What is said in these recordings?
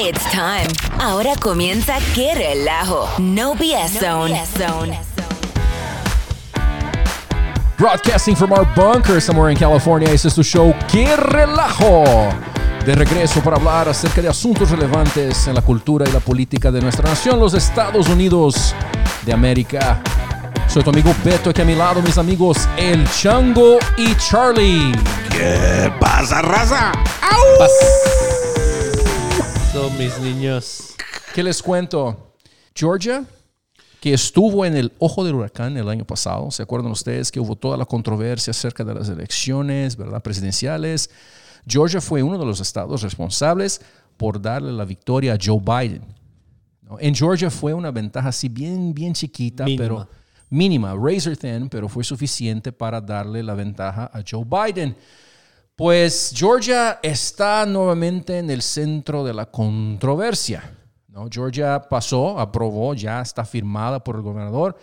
It's time. Ahora comienza Qué Relajo. No BS Zone. Broadcasting from our bunker somewhere in California, este es tu show ¡Qué relajo! De regreso para hablar acerca de asuntos relevantes en la cultura y la política de nuestra nación, los Estados Unidos de América. Soy tu amigo Beto, aquí a mi lado mis amigos El Chango y Charlie. ¿Qué pasa, raza? Mis niños. ¿Qué les cuento? Georgia, que estuvo en el ojo del huracán el año pasado, ¿se acuerdan ustedes que hubo toda la controversia acerca de las elecciones ¿verdad? presidenciales? Georgia fue uno de los estados responsables por darle la victoria a Joe Biden. ¿no? En Georgia fue una ventaja así bien, bien chiquita, Mínima. pero mínima, razor thin, pero fue suficiente para darle la ventaja a Joe Biden. Pues Georgia está nuevamente en el centro de la controversia. ¿no? Georgia pasó, aprobó, ya está firmada por el gobernador,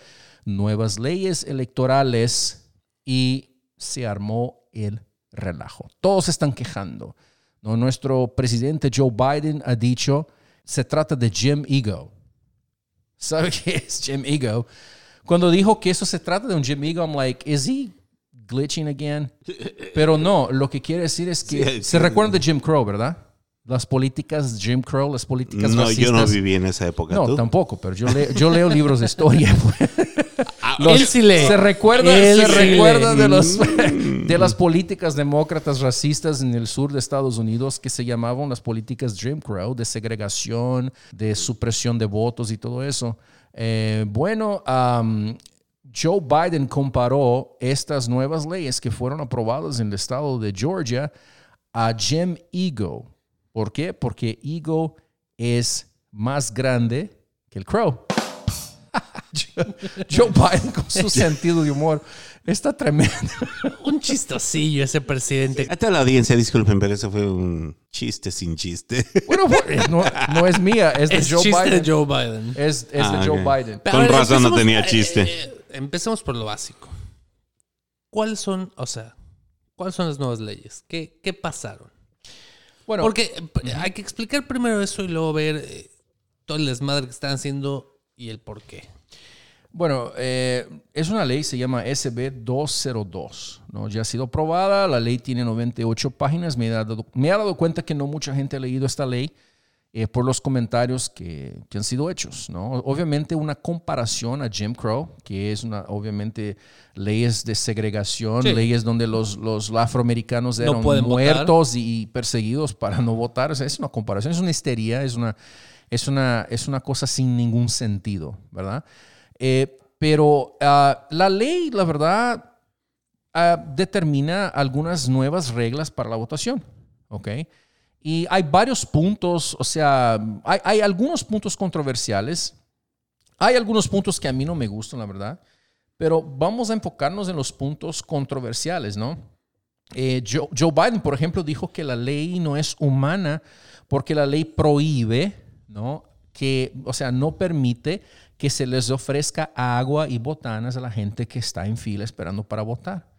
nuevas leyes electorales y se armó el relajo. Todos están quejando. ¿no? Nuestro presidente Joe Biden ha dicho, se trata de Jim Ego. ¿Sabe qué es Jim Ego? Cuando dijo que eso se trata de un Jim Ego, I'm like, is he glitching again? Pero no, lo que quiere decir es que Sí, se sí. recuerdan de Jim Crow, ¿verdad? Las políticas Jim Crow, las políticas No, racistas. yo no viví en esa época. No, ¿tú? tampoco, pero yo, le- yo leo libros de historia. pues. Los- Él sí lee. Se recuerda, Él se sí recuerda lee. de, los, de las políticas demócratas racistas en el sur de Estados Unidos que se llamaban las políticas Jim Crow, de segregación, de supresión de votos y todo eso. Eh, bueno, am, Joe Biden comparó estas nuevas leyes que fueron aprobadas en el estado de Georgia a Jim Ego. ¿Por qué? Porque Ego es más grande que el Crow. Joe- Biden con su sentido de humor está tremendo. Un chistosillo ese presidente. A toda la audiencia, disculpen, pero eso fue un chiste sin chiste. Bueno, no, no es mía, es de Es Joe Biden. de Joe Biden. Es, es Ah, de Joe. Biden. Con razón no tenía eh, chiste. eh, empecemos por lo básico. ¿Cuáles son, o sea, cuáles son las nuevas leyes? ¿Qué, qué pasaron? Bueno, Porque eh, hay que explicar primero eso y luego ver eh, todo el desmadre que están haciendo y el por qué. Bueno, eh, es una ley, se llama SB 202. ¿no? Ya ha sido aprobada, la ley tiene 98 páginas. Me he dado, me he dado cuenta que no mucha gente ha leído esta ley eh, por los comentarios que, que han sido hechos. ¿no? Obviamente una comparación a Jim Crow, que es una, obviamente leyes de segregación, Sí. leyes donde los, los afroamericanos No eran votar. muertos y perseguidos para no votar. O sea, es una comparación, es una histeria, es una, es una, es una cosa sin ningún sentido, ¿verdad? Eh, pero ah, la ley, la verdad, ah, determina algunas nuevas reglas para la votación, ¿ok? Y hay varios puntos, o sea, hay, algunos puntos controversiales, hay algunos puntos que a mí no me gustan, la verdad, pero vamos a enfocarnos en los puntos controversiales, ¿no? Eh, Joe, Joe Biden, por ejemplo, dijo que la ley no es humana porque la ley prohíbe, ¿no? Que, o sea, no permite que se les ofrezca agua y botanas a la gente que está en fila esperando para votar.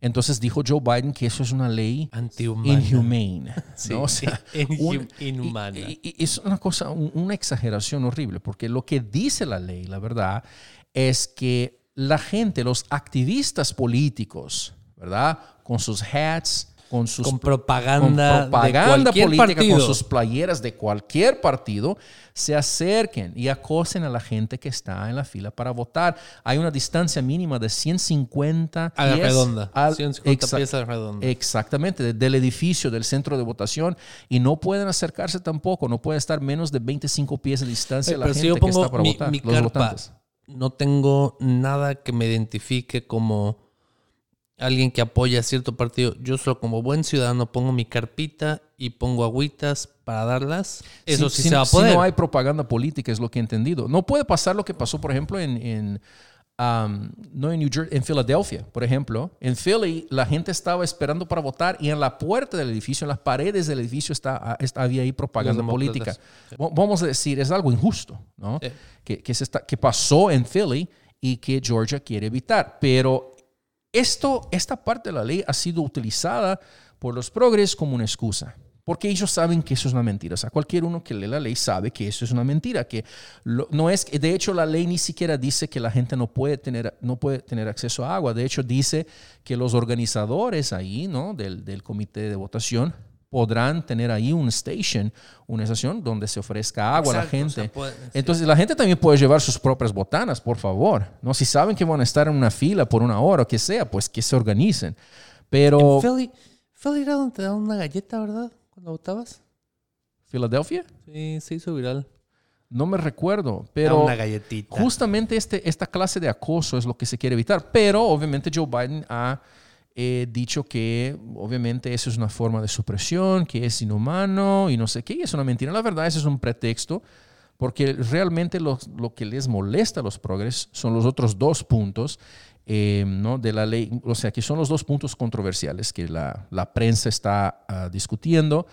Entonces dijo Joe Biden que eso es una ley Antihumana. inhumane. Sí, ¿no? O sea, inhu- un- inhumana. y- y- y es una cosa, un- una exageración horrible, porque lo que dice la ley, la verdad, es que la gente, los activistas políticos, ¿verdad? Con sus hats, con sus Con propaganda, con propaganda de política, partido. con sus playeras de cualquier partido, se acerquen y acosen a la gente que está en la fila para votar. Hay una distancia mínima de 150 A la pies redonda. al- 150 Exa- pies a la redonda. Exactamente, de- del edificio, del centro de votación. Y no pueden acercarse tampoco, no puede estar menos de 25 pies de distancia la Pero si gente yo que pongo está para mi, votar, mi los carpa, votantes. no tengo nada que me identifique como alguien que apoya a cierto partido. Yo solo como buen ciudadano pongo mi carpita y pongo agüitas para darlas. Eso sí si- se va a si poder. no hay propaganda política, es lo que he entendido. No puede pasar lo que pasó, por ejemplo, en, en, um, no en New Jersey, en Filadelfia, por ejemplo. En Philly, la gente estaba esperando para votar y en la puerta del edificio, en las paredes del edificio, está, está- había ahí propaganda política. Vamos a decir, es algo injusto, ¿no? Sí. Que, que, se está, que pasó en Philly y que Georgia quiere evitar. Pero esto, esta parte de la ley ha sido utilizada por los progres como una excusa. Porque ellos saben que eso es una mentira. O sea, cualquier uno que lee la ley sabe que eso es una mentira. Que no es, de hecho, la ley ni siquiera dice que la gente no puede tener, no puede tener acceso a agua. De hecho, dice que los organizadores ahí, ¿no? Del, del comité de votación podrán tener ahí un station, una estación donde se ofrezca agua a la Exacto, o gente. sea, puede- sí. Entonces, la gente también puede llevar sus propias botanas, por favor. ¿no? Si saben que van a estar en una fila por una hora o que sea, pues que se organicen. Pero, En Philly, Philly era donde te daban una galleta, ¿verdad? Cuando votabas. ¿Filadelfia? Sí, se hizo viral. No me recuerdo, pero una galletita. justamente este, esta clase de acoso es lo que se quiere evitar. Pero obviamente Joe Biden ha eh, dicho que obviamente eso es una forma de supresión, que es inhumano y no sé qué, y es una mentira. La verdad, ese es un pretexto, porque realmente lo, lo que les molesta a los progres son los otros dos puntos eh, ¿no? de la ley, o sea, que son los dos puntos controversiales que la, la prensa está ah, discutiendo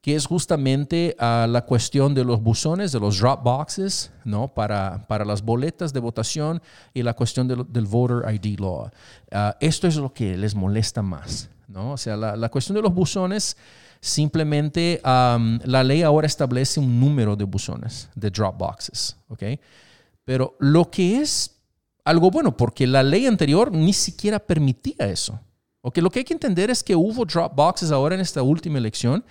que es justamente ah, la cuestión de los buzones, de los drop boxes, ¿no? Para, para las boletas de votación y la cuestión del, del voter ID law. Ah, esto es lo que les molesta más, ¿no? O sea, la, la cuestión de los buzones, simplemente am, la ley ahora establece un número de buzones, de drop boxes, ¿ok? Pero lo que es algo bueno, porque la ley anterior ni siquiera permitía eso. ¿ok? Lo que hay que entender es que hubo drop boxes ahora en esta última elección,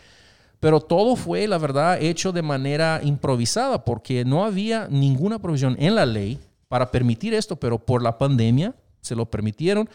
pero todo fue, la verdad, hecho de manera improvisada, porque no había ninguna provisión en la ley para permitir esto, pero por la pandemia se lo permitieron.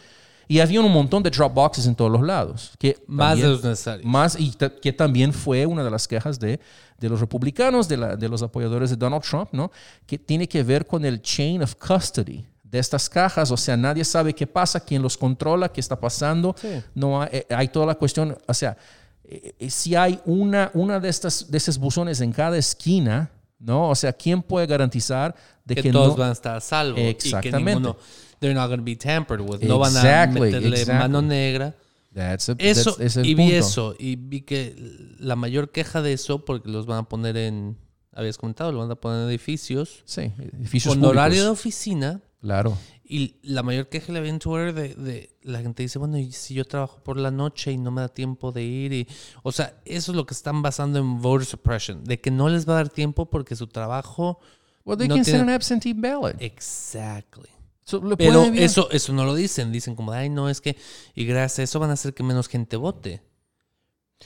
Y había un montón de drop boxes en todos los lados. Que Más también- de los necesarios. más y que también fue una de las quejas de, de los republicanos, de, la- de los apoyadores de Donald Trump, ¿no? Que tiene que ver con el chain of custody de estas cajas, o sea, nadie sabe qué pasa, quién los controla, qué está pasando, no hay, eh, hay toda la cuestión, o sea, eh, eh, si hay una, una de estas de esos buzones en cada esquina, ¿no? O sea, ¿quién puede garantizar de que, que, todos no, van a estar a salvo. Y que Exactamente. ninguno, they're not going to be tampered with. No van a meterle exactly. mano negra. That's a- Eso, that's- y vi punto. eso. Y vi que la mayor queja de eso, porque los van a poner en, habías comentado, lo van a poner en edificios Sí, edificios con públicos. horario de oficina. Claro. Y la mayor queja le había en Twitter de, de la gente dice, bueno, y si yo trabajo por la noche y no me da tiempo de ir. Y, o sea, eso es lo que están basando en voter suppression, de que no les va a dar tiempo porque su trabajo... Well, they no can tiene- send an absentee ballot. Exactly. So, Pero eso, eso no lo dicen. Dicen como, ay, no, es que, y gracias a eso van a hacer que menos gente vote.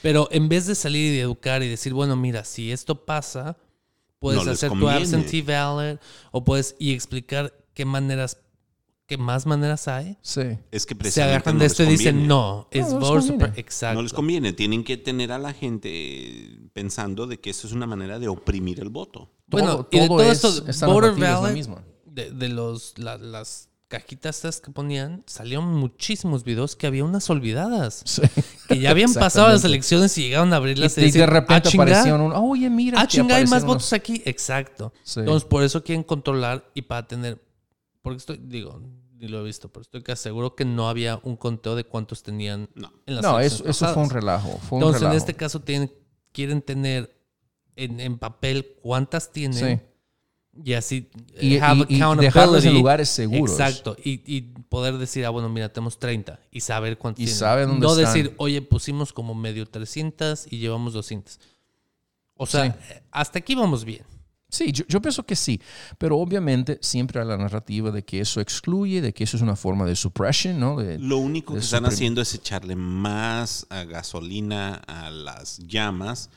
Pero en vez de salir y educar y decir, bueno, mira, si esto pasa, puedes No hacer tu absentee ballot o puedes y explicar qué maneras, qué más maneras hay. Sí. Es que Se precisamente agarran no de esto y dicen, no, es No, no Exacto. No les conviene. Tienen que tener a la gente pensando de que eso es una manera de oprimir el voto. Bueno, Todo- y de todo todo es- esto, voter es ballot, misma. de, de los, la- las cajitas estas que ponían, salieron muchísimos videos que había unas olvidadas. Sí. Que ya habían pasado las elecciones y llegaron a Y, abrirlas y, y decir, de repente "Ah, chinga, aparecieron un, oye, mira. Ah, que chinga, hay más votos aquí. Exacto. Sí. Entonces, por eso quieren controlar y para tener. Porque estoy, digo, ni lo he visto, pero estoy casi seguro que no había un conteo de cuántos tenían No. en las No, eso, eso fue un relajo. Fue un Entonces, en este caso, tienen, quieren tener en, en papel cuántas tienen. Sí. Y así Y- have y- y accountability. dejarlas en lugares seguros. Exacto. Y, y poder decir, ah, bueno, mira, tenemos 30 y saber cuántos Y tienen. sabe dónde no están. decir, oye, pusimos como medio 300 y llevamos 200. O sea, hasta aquí vamos bien. Sí, yo, yo pienso que sí, pero obviamente siempre hay la narrativa de que eso excluye, de que eso es una forma de suppression, ¿no? De- Lo único que están haciendo es echarle más a gasolina a las llamas,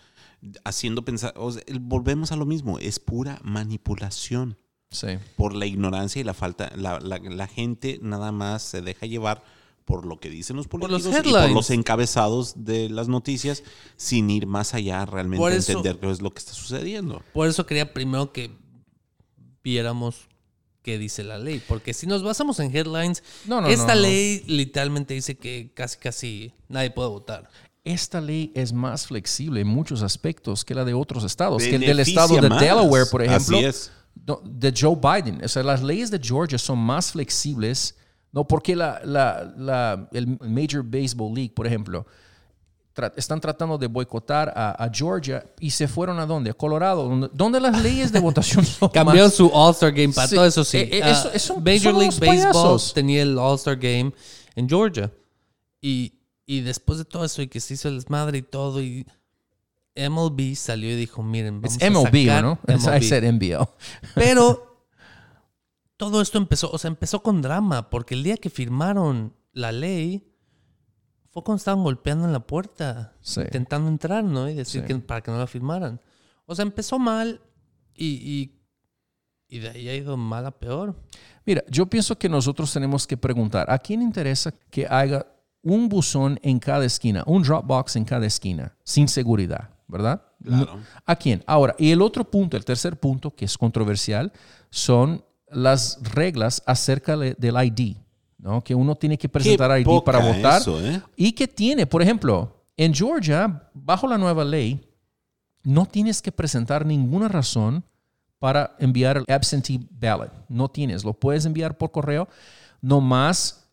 haciendo pensar, o sea, volvemos a lo mismo, es pura manipulación sí. por la ignorancia y la falta, la, la- la gente nada más se deja llevar por lo que dicen los los políticos y por los encabezados de las noticias sin ir más allá realmente a eso- entender qué es lo que está sucediendo. Por eso quería primero que viéramos qué dice la ley. Porque si nos basamos en headlines, No, no, esta no, no. ley literalmente dice que casi, casi nadie puede votar. Esta ley es más flexible en muchos aspectos que la de otros estados, que el del estado de más. Delaware, por ejemplo. Así es. de Joe Biden. O sea, las leyes de Georgia son más flexibles, no porque la, la- la- el Major Baseball League, por ejemplo, tra- están tratando de boicotar a, a Georgia y se fueron a dónde? A Colorado, donde, donde las leyes de votación son Cambió más- su All-Star Game para Sí, todo eso sí. eh, Ah, eso- eso- Major League Baseball payasos. tenía el All-Star Game en Georgia. Y, y después de todo eso y que se hizo el desmadre y todo, y MLB salió y dijo, miren, vamos It's a MLB, sacar ¿no? I MLB. said NBL. Pero todo esto empezó, o sea, empezó con drama, porque el día que firmaron la ley fue cuando estaban golpeando en la puerta, Sí. intentando entrar, ¿no? Y decir Sí. que para que no la firmaran. O sea, empezó mal y, y, y de ahí ha ido mal a peor. Mira, yo pienso que nosotros tenemos que preguntar, ¿a quién interesa que haya un buzón en cada esquina, un Dropbox en cada esquina, sin seguridad, verdad? Claro. No- ¿A quién? Ahora, y el otro punto, el tercer punto, que es controversial, son las reglas acerca de- del ID, ¿no? Que uno tiene que presentar ID para votar. eso, ¿eh? Y que tiene, por ejemplo, en Georgia, bajo la nueva ley, no tienes que presentar ninguna razón para enviar el absentee ballot. No tienes, lo puedes enviar por correo. Nomás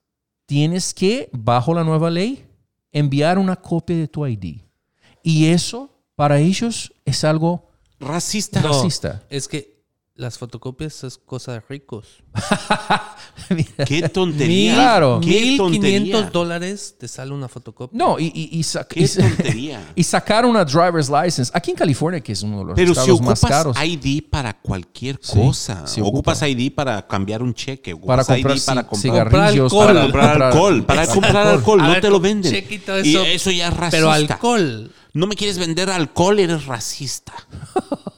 tienes que, bajo la nueva ley, enviar una copia de tu ID. Y eso, para ellos, es algo Racista. No, racista. es que las fotocopias es cosa de ricos. Mira. Qué tontería. Claro. Qué 1500 tontería. dólares te sale una fotocopia. No, y, y, y, sac- Qué y- tontería. y sacar una driver's license. Aquí en California, que es uno de los Pero si estados más ocupas caros. ID para cualquier cosa, sí ocupas ocupa. ID para cambiar un cheque, para ocupas comprar ID para comprar, cigarrillos, Comprar para para comprar alcohol, para comprar alcohol, no ver, te lo venden. cheque y eso, eso ya es racista. Pero alcohol. No me quieres vender alcohol, eres racista.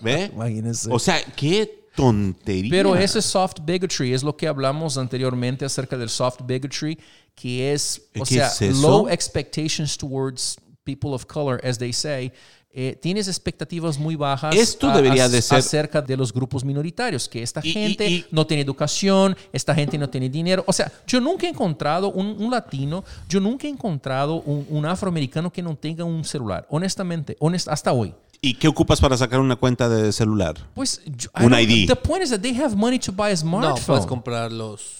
¿Ve? Imagínense. O sea, qué tontería. Pero ese soft bigotry es lo que hablamos anteriormente acerca del soft bigotry, que es, o ¿Qué sea, es low expectations towards people of color, as they say. Eh, tienes expectativas muy bajas Esto debería a- de ser- acerca de los grupos minoritarios, que esta Y- y- gente y- no tiene educación, esta gente no tiene dinero. O sea, yo nunca he encontrado un, un latino, yo nunca he encontrado un, un afroamericano que no tenga un celular, honestamente, honest, hasta hoy. ¿Y qué ocupas para sacar una cuenta de celular? Pues, yo- Un ID. The point is that they have money to buy a No, smartphone. puedes comprar los...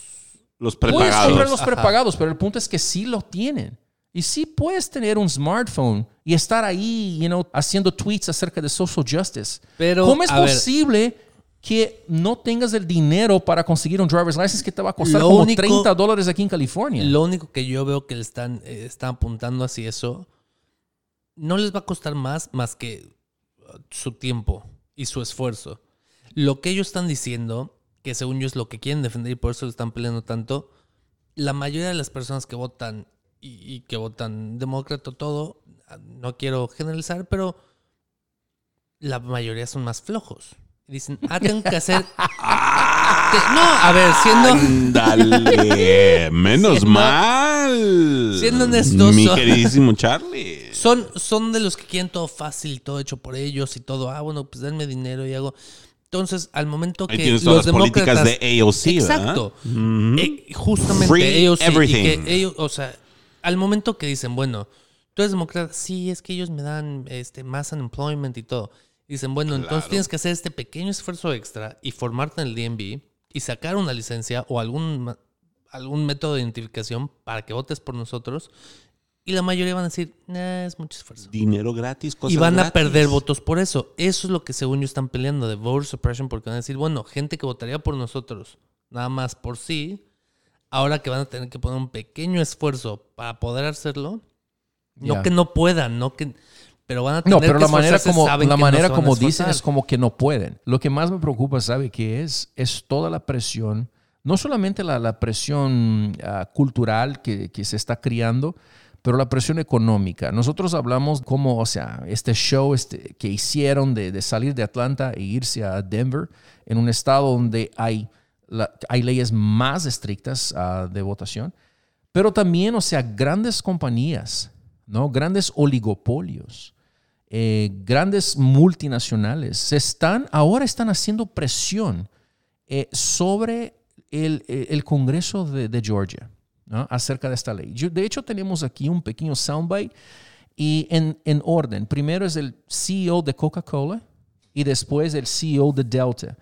Los Puedes prepagados. comprar los Ajá. prepagados, pero el punto es que sí lo tienen. Y sí puedes tener un smartphone y estar ahí, you know, haciendo tweets acerca de social justice. Pero, ¿Cómo es a ver. posible que no tengas el dinero para conseguir un driver's license que te va a costar como único- 30 dólares aquí en California? Lo único que yo veo que le están, eh, están apuntando hacia eso, no les va a costar más más que su tiempo y su esfuerzo. Lo que ellos están diciendo, que según yo es lo que quieren defender y por eso lo están peleando tanto, la mayoría de las personas que votan y, que votan demócrata todo, no quiero generalizar, pero la mayoría son más flojos. Dicen, ah, tengo que hacer... que- no, a ver, siendo... Ándale, menos mal. siendo honestos, Mi son- queridísimo Charlie. Son, son de los que quieren todo fácil, todo hecho por ellos y todo. Ah, bueno, pues denme dinero y hago. Entonces, al momento que tienes los todas las políticas demócratas. de AOC, ¿verdad? Exacto. Eh, justamente Free ellos sí, y everything. que ellos, o sea, al momento que dicen, bueno, tú eres demócrata, sí, es que ellos me dan este más unemployment y todo. Dicen, bueno, entonces tienes que hacer este pequeño esfuerzo extra y formarte en el DMV y sacar una licencia o algún, algún método de identificación para que votes por nosotros. Y la mayoría van a decir, nah, es mucho esfuerzo. Dinero gratis, cosas Y van a perder votos por eso. Eso es lo que según yo están peleando de voter suppression porque van a decir, bueno, gente que votaría por nosotros, nada más por sí, ahora que van a tener que poner un pequeño esfuerzo para poder hacerlo, no que no puedan, no que pero van a tener No, pero que la manera como, la que no manera a como dicen es como que no pueden. Lo que más me preocupa, ¿sabe qué es? Es toda la presión, no solamente la, la presión ah, cultural que, que se está criando, pero la presión económica. Nosotros hablamos como, o sea, este show este, que hicieron de, de salir de Atlanta e irse a Denver, en un estado donde hay, la- hay leyes más estrictas ah, de votación, pero también, o sea, grandes compañías, ¿no? Grandes oligopolios eh, grandes multinacionales están, ahora están haciendo presión eh, sobre el, el- Congreso de, Georgia acerca de esta ley. De hecho, tenemos aquí un pequeño soundbite y en, en orden. Primero es el CEO de Coca-Cola y después el CEO de Delta.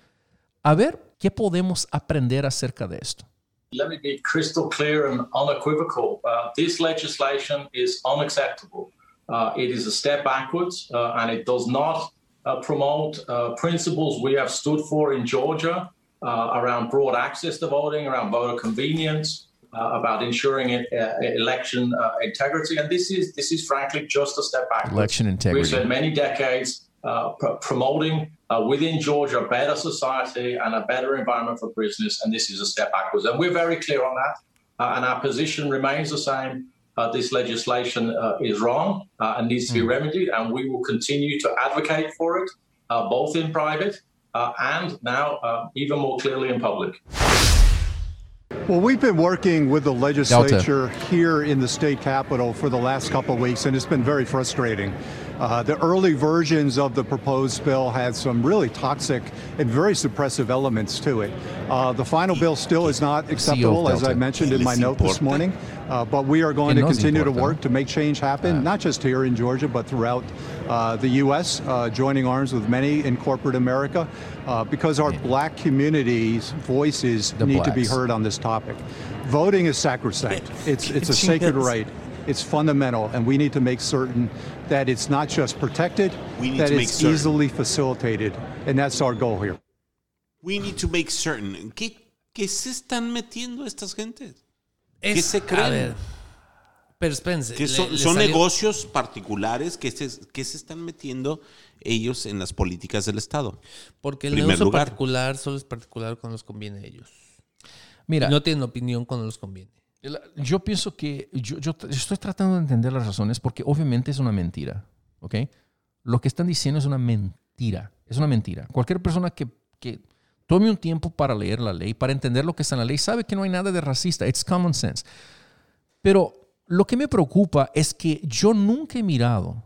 A ver, ¿qué podemos aprender acerca de esto? Let me be crystal clear and unequivocal. Uh, this legislation is unacceptable. Uh, it is a step backwards, uh, and it does not uh, promote uh, principles we have stood for in Georgia uh, around broad access to voting, around voter convenience, uh, about ensuring it, uh, election uh, integrity. And this is this is frankly just a step back. Election integrity. We've spent many decades uh, pr- promoting uh, within Georgia a better society and a better environment for business, and this is a step backwards. And we're very clear on that, uh, and our position remains the same. Uh, this legislation uh, is wrong uh, and needs to be remedied, and we will continue to advocate for it, uh, both in private uh, and now uh, even more clearly in public. Well, we've been working with the legislature here in the state capitol for the last couple of weeks, and it's been very frustrating. Uh, the early versions of the proposed bill had some really toxic and very suppressive elements to it. Uh, the final bill still is not acceptable, as I mentioned in my note this morning. Uh, but we are going to continue to work to make change happen, not just here in Georgia, but throughout uh, the U.S., uh, joining arms with many in corporate America, uh, because our black community's voices The need to be heard on this topic. Voting is sacrosanct. It's it's a sacred right. It's fundamental, and we need to make certain that it's not just protected, We need that to make it's certain. easily facilitated, and that's our goal here. We need to make certain. ¿Qué, qué se están metiendo estas gentes? ¿Qué Es- se creen? A ver, pero le- son, le son salió- negocios particulares que se, que se están metiendo ellos en las políticas del Estado. Porque el primer negocio lugar. particular solo es particular cuando les conviene a ellos. Mira, No tienen opinión cuando les conviene. Yo pienso que yo, yo t- estoy tratando de entender las razones porque obviamente es una mentira, ¿ok? Lo que están diciendo es una mentira, es una mentira. Cualquier persona que, que tome un tiempo para leer la ley, para entender lo que está en la ley, sabe que no hay nada de racista, it's common sense. Pero lo que me preocupa es que yo nunca he mirado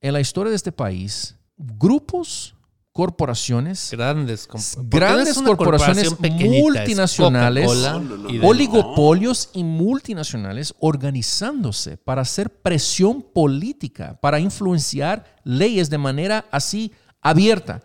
en la historia de este país grupos, corporaciones, Grandes, comp- ¿por qué no grandes corporaciones multinacionales, oligopolios y multinacionales organizándose para hacer presión política, para influenciar leyes de manera así abierta.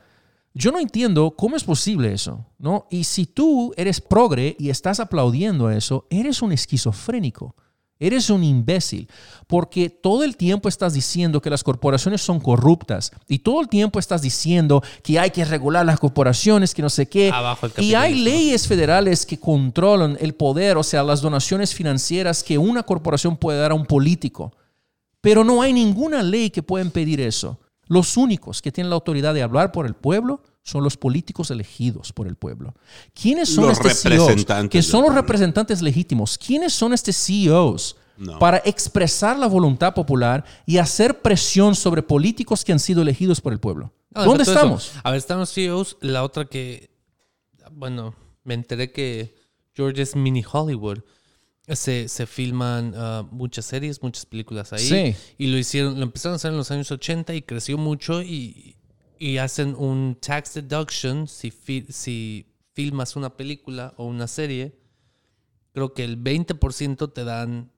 Yo no entiendo cómo es posible eso, ¿no? Y si tú eres progre y estás aplaudiendo eso, eres un esquizofrénico. Eres un imbécil, porque todo el tiempo estás diciendo que las corporaciones son corruptas y todo el tiempo estás diciendo que hay que regular las corporaciones, que no sé qué. Abajo y hay leyes federales que controlan el poder, o sea, las donaciones financieras que una corporación puede dar a un político. Pero no hay ninguna ley que pueda impedir eso. Los únicos que tienen la autoridad de hablar por el pueblo son los políticos elegidos por el pueblo. ¿Quiénes son Los estos CEOs? representantes Que son los representantes legítimos. ¿Quiénes son estos CEOs? No. Para expresar la voluntad popular y hacer presión sobre políticos que han sido elegidos por el pueblo. No, ¿Dónde todo eso. estamos? A ver, están los CEOs. La otra que, bueno, me enteré que George es mini Hollywood. Se, se filman ah, muchas series, muchas películas ahí. Sí. Y lo hicieron, lo empezaron a hacer en los años 80 y creció mucho y, y hacen un tax deduction si, si filmas una película o una serie. Creo que el 20% te dan,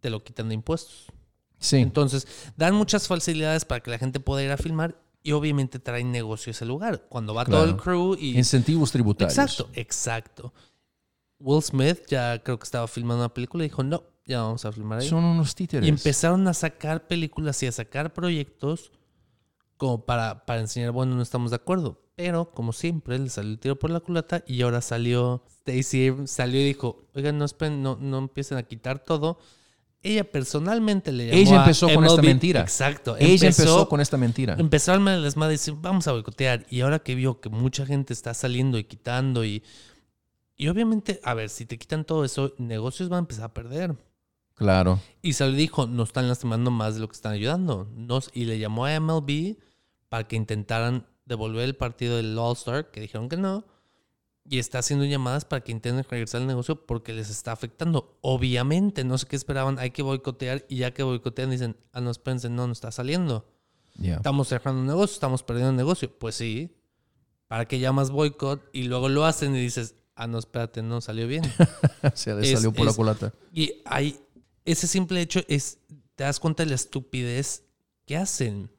te lo quitan de impuestos. Sí. Entonces, dan muchas facilidades para que la gente pueda ir a filmar y obviamente traen negocio a ese lugar. Cuando va todo el crew y... Incentivos tributarios. Exacto, exacto. Will Smith ya creo que estaba filmando una película y dijo, no, ya vamos a filmar ahí. Son unos títeres. Y empezaron a sacar películas y a sacar proyectos como para, para enseñar, bueno, no estamos de acuerdo. Pero, como siempre, le salió el tiro por la culata y ahora salió Stacey salió y dijo, oigan, no, esperen, no, no empiecen a quitar todo. Ella personalmente le llamó Ella a empezó con esta mentira. Exacto. Ella empezó, con esta mentira. Empezó a armar el desmadre y dice, vamos a boicotear. Y ahora que vio que mucha gente está saliendo y quitando y... Y obviamente, a ver, si te quitan todo eso, negocios van a empezar a perder. Claro. Y se le dijo, nos están lastimando más de lo que están ayudando. Nos, y le llamó a MLB para que intentaran devolver el partido del All-Star, que dijeron que no. Y está haciendo llamadas para que intenten regresar al negocio porque les está afectando. Obviamente, no sé qué esperaban, hay que boicotear. Y ya que boicotean, dicen, ah, no, espérense, no, no está saliendo. Ya. Estamos cerrando un negocio, estamos perdiendo un negocio. Pues sí, para que llamas boicot y luego lo hacen y dices, ah, no, espérate, no salió bien. Se le Es- salió por la culata. Y hay ese simple hecho es, te das cuenta de la estupidez que hacen.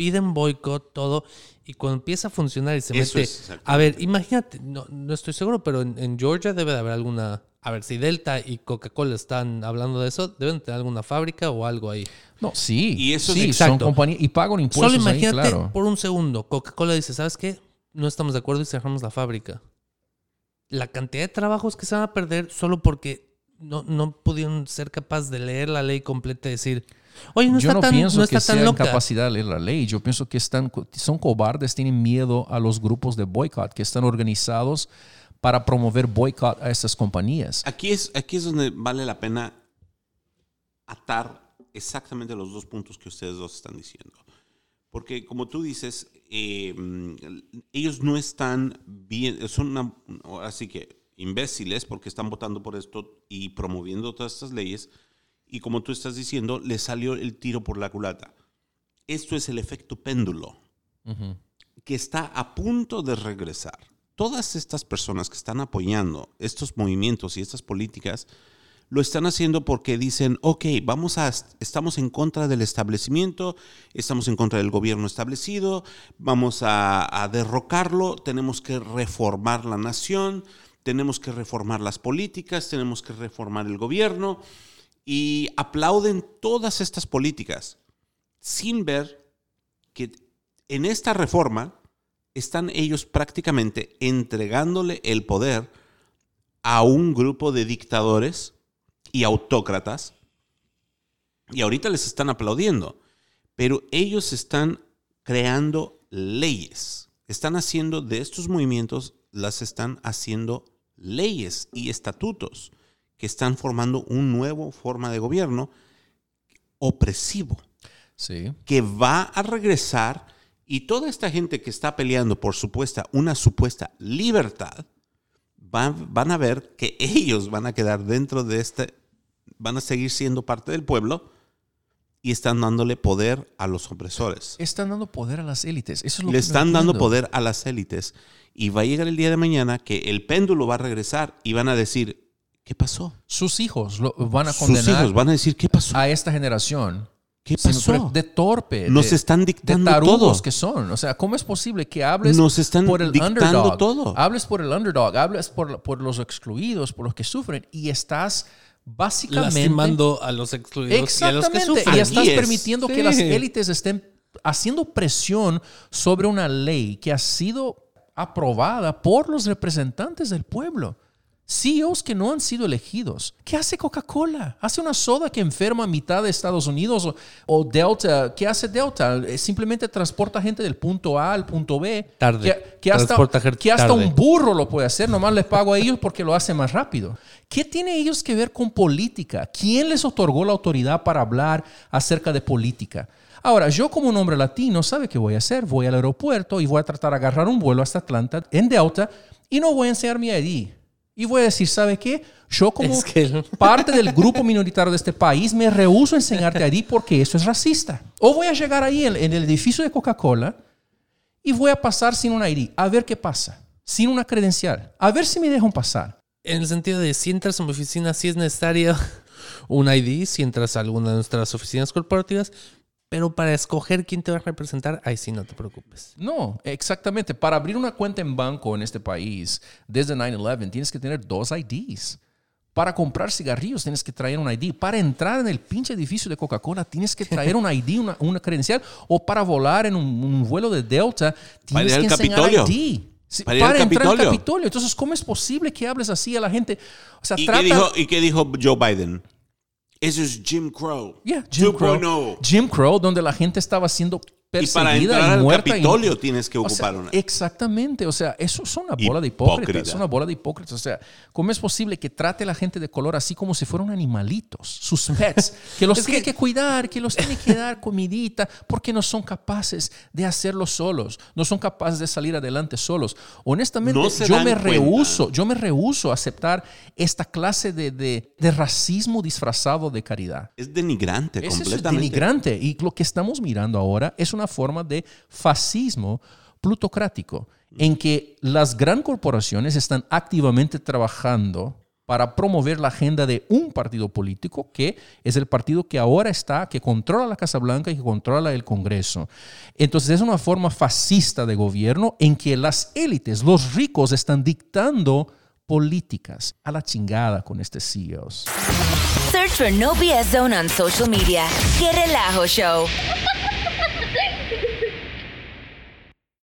Piden boicot, todo, y cuando empieza a funcionar y se Eso mete... es a ver, imagínate, no, no estoy seguro, pero en, en Georgia debe de haber alguna... A ver, si Delta y Coca-Cola están hablando de eso, deben tener alguna fábrica o algo ahí. No, sí. Y eso es son compañías y pagan impuestos Solo ahí, imagínate claro. por un segundo, Coca-Cola dice, ¿sabes qué? No estamos de acuerdo y cerramos la fábrica. La cantidad de trabajos que se van a perder solo porque no, no pudieron ser capaces de leer la ley completa y decir, oye, no Yo está no tan, pienso no que está tan sea loca. incapacidad de leer la ley. Yo pienso que están, son cobardes, tienen miedo a los grupos de boicot que están organizados para promover boicot a estas compañías. Aquí es, aquí es donde vale la pena atar exactamente los dos puntos que ustedes dos están diciendo. Porque como tú dices, eh, ellos no están bien, son una, así que imbéciles porque están votando por esto y promoviendo todas estas leyes. Y como tú estás diciendo, les salió el tiro por la culata. Esto es el efecto péndulo que está a punto de regresar. Todas estas personas que están apoyando estos movimientos y estas políticas lo están haciendo porque dicen, ok, vamos a, estamos en contra del establecimiento, estamos en contra del gobierno establecido, vamos a, a derrocarlo, tenemos que reformar la nación, tenemos que reformar las políticas, tenemos que reformar el gobierno y aplauden todas estas políticas sin ver que en esta reforma están ellos prácticamente entregándole el poder a un grupo de dictadores y autócratas. Y ahorita les están aplaudiendo. Pero ellos están creando leyes. Están haciendo de estos movimientos, las están haciendo leyes y estatutos que están formando una nueva forma de gobierno opresivo. Sí. Que va a regresar y toda esta gente que está peleando por supuesta, una supuesta libertad, van, van a ver que ellos van a quedar dentro de este, van a seguir siendo parte del pueblo y están dándole poder a los opresores. Están dando poder a las élites. Eso es lo Le que están dando poder a las élites y va a llegar el día de mañana que el péndulo va a regresar y van a decir, ¿qué pasó? Sus hijos lo, van a Sus condenar hijos van a decir, ¿qué pasó? a esta generación. ¿Qué pasó? De torpe. Nos de- están dictando de todo. que son. O sea, ¿cómo es posible que hables Nos están por el dictando underdog? todo. Hables por el underdog, hables por, por los excluidos, por los que sufren y estás básicamente Lastimando a los excluidos y a los que sufren. Y estás es. permitiendo que las élites estén haciendo presión sobre una ley que ha sido aprobada por los representantes del pueblo. CEOs que no han sido elegidos. ¿Qué hace Coca-Cola? ¿Hace una soda que enferma a mitad de Estados Unidos? ¿O, o Delta? ¿Qué hace Delta? Eh, Simplemente transporta gente del punto A al punto B. Tarde. Que, que hasta, que hasta un burro lo puede hacer. Nomás les pago a ellos porque lo hace más rápido. ¿Qué tiene ellos que ver con política? ¿Quién les otorgó la autoridad para hablar acerca de política? Ahora, yo como un hombre latino, ¿sabe qué voy a hacer? Voy al aeropuerto y voy a tratar de agarrar un vuelo hasta Atlanta en Delta y no voy a enseñar mi ID. Y voy a decir, ¿sabe qué? Yo como Es que parte del grupo minoritario de este país me rehúso a enseñarte ID porque eso es racista. O voy a llegar ahí en, en el edificio de Coca-Cola y voy a pasar sin un ID, a ver qué pasa, sin una credencial, a ver si me dejan pasar. En el sentido de si entras a mi oficina, si es necesario un ID, si entras a alguna de nuestras oficinas corporativas, pero para escoger quién te va a representar, ahí sí no te preocupes. No, exactamente. Para abrir una cuenta en banco en este país, desde 9-11, tienes que tener dos IDs. Para comprar cigarrillos tienes que traer un ID. Para entrar en el pinche edificio de Coca-Cola tienes que traer un ID, una, una credencial. O para volar en un, un vuelo de Delta Para tienes ir que al enseñar Capitolio. ID. Sí, Para ir al entrar al Capitolio. Capitolio. Entonces, ¿cómo es posible que hables así a la gente? O sea, ¿Y, trata... qué dijo, ¿Y qué dijo Joe Biden? Eso es Jim Crow. Yeah, Jim Crow. 2.0. Jim Crow, donde la gente estaba siendo Y para perseguida entrar y al y- Capitolio tienes que O sea, ocupar una. Exactamente, o sea, eso es una bola de hipócritas, Hipócrita. es una bola de hipócritas. O sea, ¿cómo es posible que trate a la gente de color así como si fueran animalitos, sus pets, que los tiene que, cuidar, que los tiene que dar comidita, porque no son capaces de hacerlo solos, no son capaces de salir adelante solos? Honestamente, No yo me cuenta. rehuso, yo me rehuso a aceptar esta clase de, de- de racismo disfrazado de caridad. Es denigrante Eso es completamente. denigrante. Y lo que estamos mirando ahora es una forma de fascismo plutocrático, en que las gran corporaciones están activamente trabajando para promover la agenda de un partido político, que es el partido que ahora está, que controla la Casa Blanca y que controla el Congreso. Entonces es una forma fascista de gobierno en que las élites, los ricos, están dictando políticas a la chingada con este CEOs. Search for No BS Zone on social media. ¡Qué relajo show!